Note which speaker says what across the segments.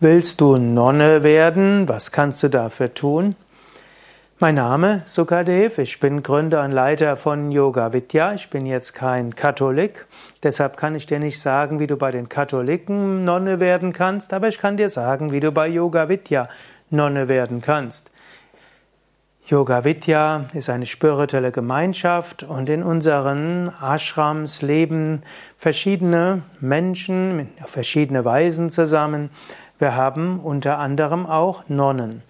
Speaker 1: Willst du Nonne werden? Was kannst du dafür tun? Mein Name Sukadev, ich bin Gründer und Leiter von Yoga Vidya. Ich bin jetzt kein Katholik, deshalb kann ich dir nicht sagen, wie du bei den Katholiken Nonne werden kannst, aber ich kann dir sagen, wie du bei Yoga Vidya Nonne werden kannst. Yoga Vidya ist eine spirituelle Gemeinschaft und in unseren Ashrams leben verschiedene Menschen auf verschiedene Weisen zusammen. Wir haben unter anderem auch Nonnen.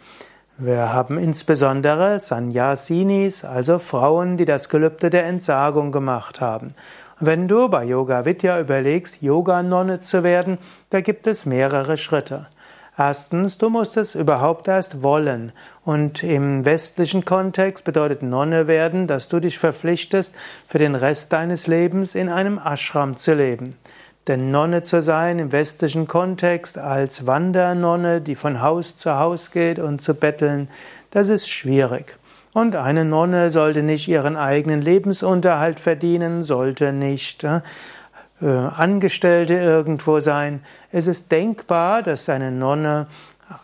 Speaker 1: Wir haben insbesondere Sanyasinis, also Frauen, die das Gelübde der Entsagung gemacht haben. Wenn du bei Yoga Vidya überlegst, Yoga-Nonne zu werden, da gibt es mehrere Schritte. Erstens, du musst es überhaupt erst wollen. Und im westlichen Kontext bedeutet Nonne werden, dass du dich verpflichtest, für den Rest deines Lebens in einem Ashram zu leben. Denn Nonne zu sein im westlichen Kontext als Wandernonne, die von Haus zu Haus geht und zu betteln, das ist schwierig. Und eine Nonne sollte nicht ihren eigenen Lebensunterhalt verdienen, sollte nicht äh, Angestellte irgendwo sein. Es ist denkbar, dass eine Nonne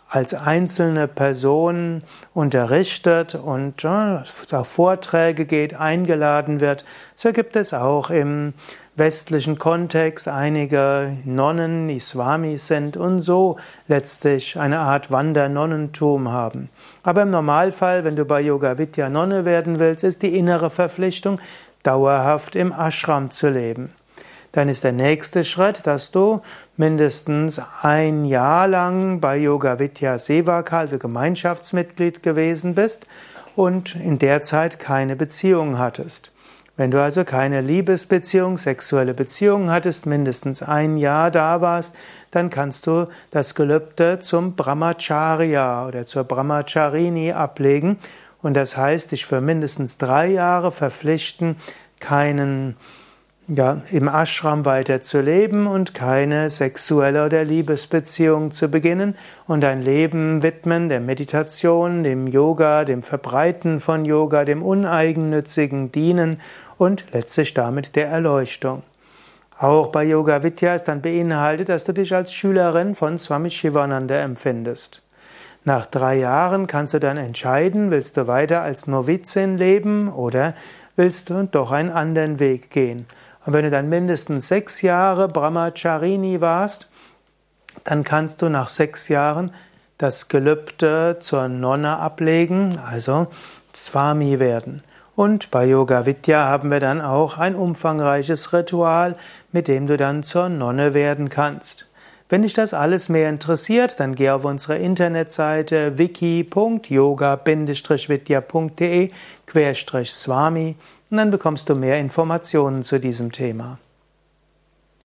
Speaker 1: als einzelne Person unterrichtet und auf Vorträge geht, eingeladen wird. So gibt es auch im westlichen Kontext einige Nonnen, die Swamis sind und so letztlich eine Art Wandernonnentum haben. Aber im Normalfall, wenn du bei Yoga Vidya Nonne werden willst, ist die innere Verpflichtung, dauerhaft im Ashram zu leben. Dann ist der nächste Schritt, dass du mindestens ein Jahr lang bei Yoga Vidya Sevaka, also Gemeinschaftsmitglied gewesen bist und in der Zeit keine Beziehung hattest. Wenn du also keine Liebesbeziehung, sexuelle Beziehung hattest, mindestens ein Jahr da warst, dann kannst du das Gelübde zum Brahmacharya oder zur Brahmacharini ablegen und das heißt, dich für mindestens drei Jahre verpflichten, keinen ja, im Ashram weiter zu leben und keine sexuelle oder Liebesbeziehung zu beginnen und dein Leben widmen der Meditation, dem Yoga, dem Verbreiten von Yoga, dem uneigennützigen Dienen und letztlich damit der Erleuchtung. Auch bei Yoga Vidya ist dann beinhaltet, dass du dich als Schülerin von Swami Shivananda empfindest. Nach drei Jahren kannst du dann entscheiden, willst du weiter als Novizin leben oder willst du doch einen anderen Weg gehen. Und wenn du dann mindestens sechs Jahre Brahmacharini warst, dann kannst du nach sechs Jahren das Gelübde zur Nonne ablegen, also Swami werden. Und bei Yoga Vidya haben wir dann auch ein umfangreiches Ritual, mit dem du dann zur Nonne werden kannst. Wenn dich das alles mehr interessiert, dann geh auf unsere Internetseite wiki.yoga-vidya.de-swami und dann bekommst du mehr Informationen zu diesem Thema.